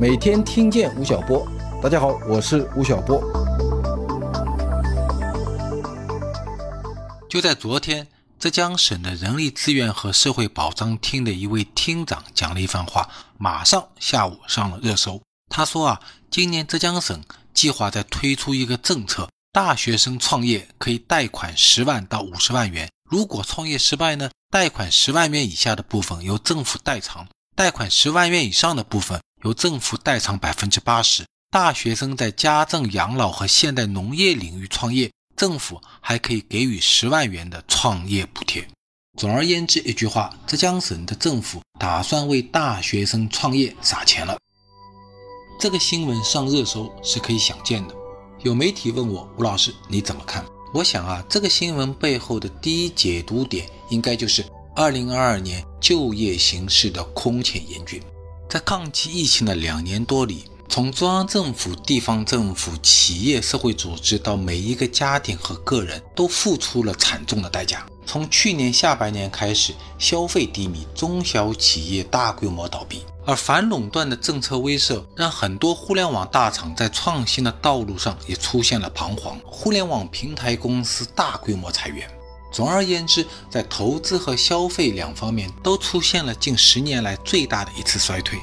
每天听见吴晓波，大家好，我是吴晓波。就在昨天，浙江省的人力资源和社会保障厅的一位厅长讲了一番话，马上下午上了热搜。他说啊，今年浙江省计划在推出一个政策，大学生创业可以贷款十万到五十万元，如果创业失败呢，贷款十万元以下的部分由政府代偿，贷款十万元以上的部分。由政府代偿百分之八十，大学生在家政、养老和现代农业领域创业，政府还可以给予十万元的创业补贴。总而言之，一句话，浙江省的政府打算为大学生创业撒钱了。这个新闻上热搜是可以想见的。有媒体问我吴老师你怎么看？我想啊，这个新闻背后的第一解读点，应该就是二零二二年就业形势的空前严峻。在抗击疫情的两年多里，从中央政府、地方政府、企业、社会组织到每一个家庭和个人，都付出了惨重的代价。从去年下半年开始，消费低迷，中小企业大规模倒闭，而反垄断的政策威慑，让很多互联网大厂在创新的道路上也出现了彷徨。互联网平台公司大规模裁员。总而言之，在投资和消费两方面都出现了近十年来最大的一次衰退。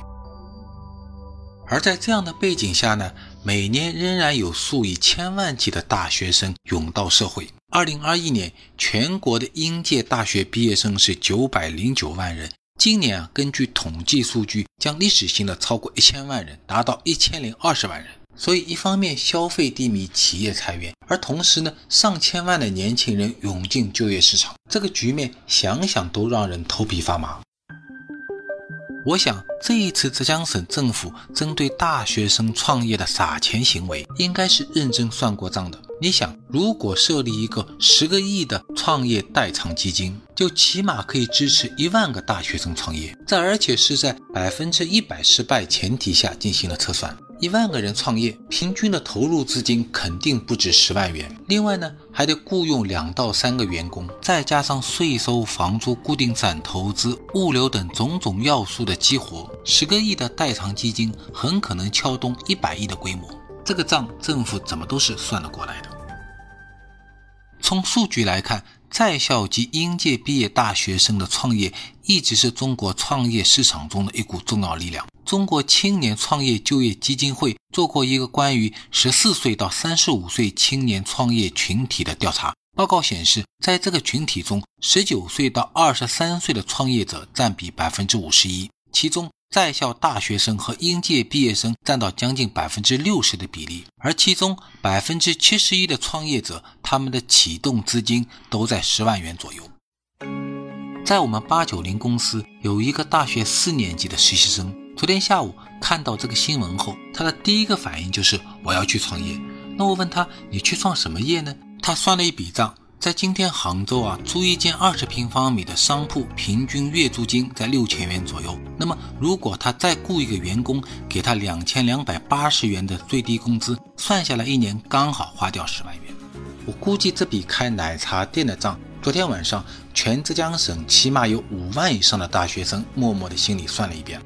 而在这样的背景下呢，每年仍然有数以千万计的大学生涌到社会。二零二一年，全国的应届大学毕业生是九百零九万人，今年啊，根据统计数据，将历史性的超过一千万人，达到一千零二十万人。所以，一方面消费低迷，企业裁员，而同时呢，上千万的年轻人涌进就业市场，这个局面想想都让人头皮发麻。我想，这一次浙江省政府针对大学生创业的撒钱行为，应该是认真算过账的。你想，如果设立一个十个亿的创业代偿基金，就起码可以支持一万个大学生创业，这而且是在百分之一百失败前提下进行了测算。一万个人创业，平均的投入资金肯定不止十万元。另外呢，还得雇佣两到三个员工，再加上税收、房租、固定资产投资、物流等种种要素的激活，十个亿的代偿基金很可能撬动一百亿的规模。这个账政府怎么都是算得过来的。从数据来看，在校及应届毕业大学生的创业一直是中国创业市场中的一股重要力量。中国青年创业就业基金会做过一个关于十四岁到三十五岁青年创业群体的调查报告显示，在这个群体中，十九岁到二十三岁的创业者占比百分之五十一，其中在校大学生和应届毕业生占到将近百分之六十的比例，而其中百分之七十一的创业者，他们的启动资金都在十万元左右。在我们八九零公司有一个大学四年级的实习生。昨天下午看到这个新闻后，他的第一个反应就是我要去创业。那我问他，你去创什么业呢？他算了一笔账，在今天杭州啊，租一间二十平方米的商铺，平均月租金在六千元左右。那么如果他再雇一个员工，给他两千两百八十元的最低工资，算下来一年刚好花掉十万元。我估计这笔开奶茶店的账，昨天晚上全浙江省起码有五万以上的大学生默默的心里算了一遍。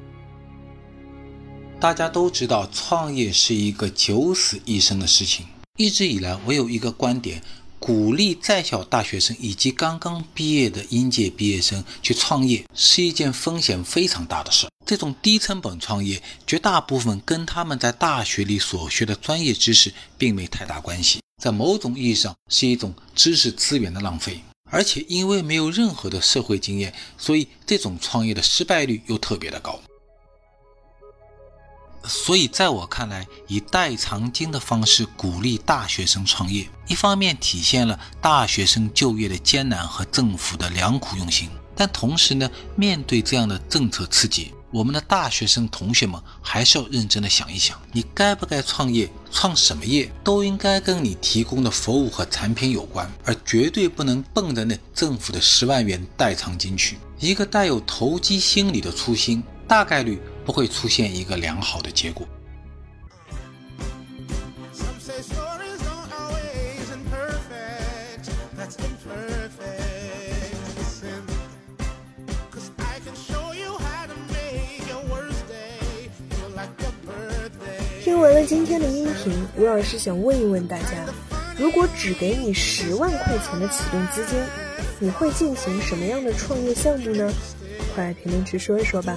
大家都知道，创业是一个九死一生的事情。一直以来，我有一个观点，鼓励在校大学生以及刚刚毕业的应届毕业生去创业，是一件风险非常大的事。这种低成本创业，绝大部分跟他们在大学里所学的专业知识并没太大关系，在某种意义上是一种知识资源的浪费。而且，因为没有任何的社会经验，所以这种创业的失败率又特别的高。所以，在我看来，以代偿金的方式鼓励大学生创业，一方面体现了大学生就业的艰难和政府的良苦用心，但同时呢，面对这样的政策刺激，我们的大学生同学们还是要认真的想一想，你该不该创业，创什么业，都应该跟你提供的服务和产品有关，而绝对不能奔着那政府的十万元代偿金去。一个带有投机心理的初心，大概率。不会出现一个良好的结果。听完了今天的音频，吴老师想问一问大家：如果只给你十万块钱的启动资金，你会进行什么样的创业项目呢？快来评论区说一说吧。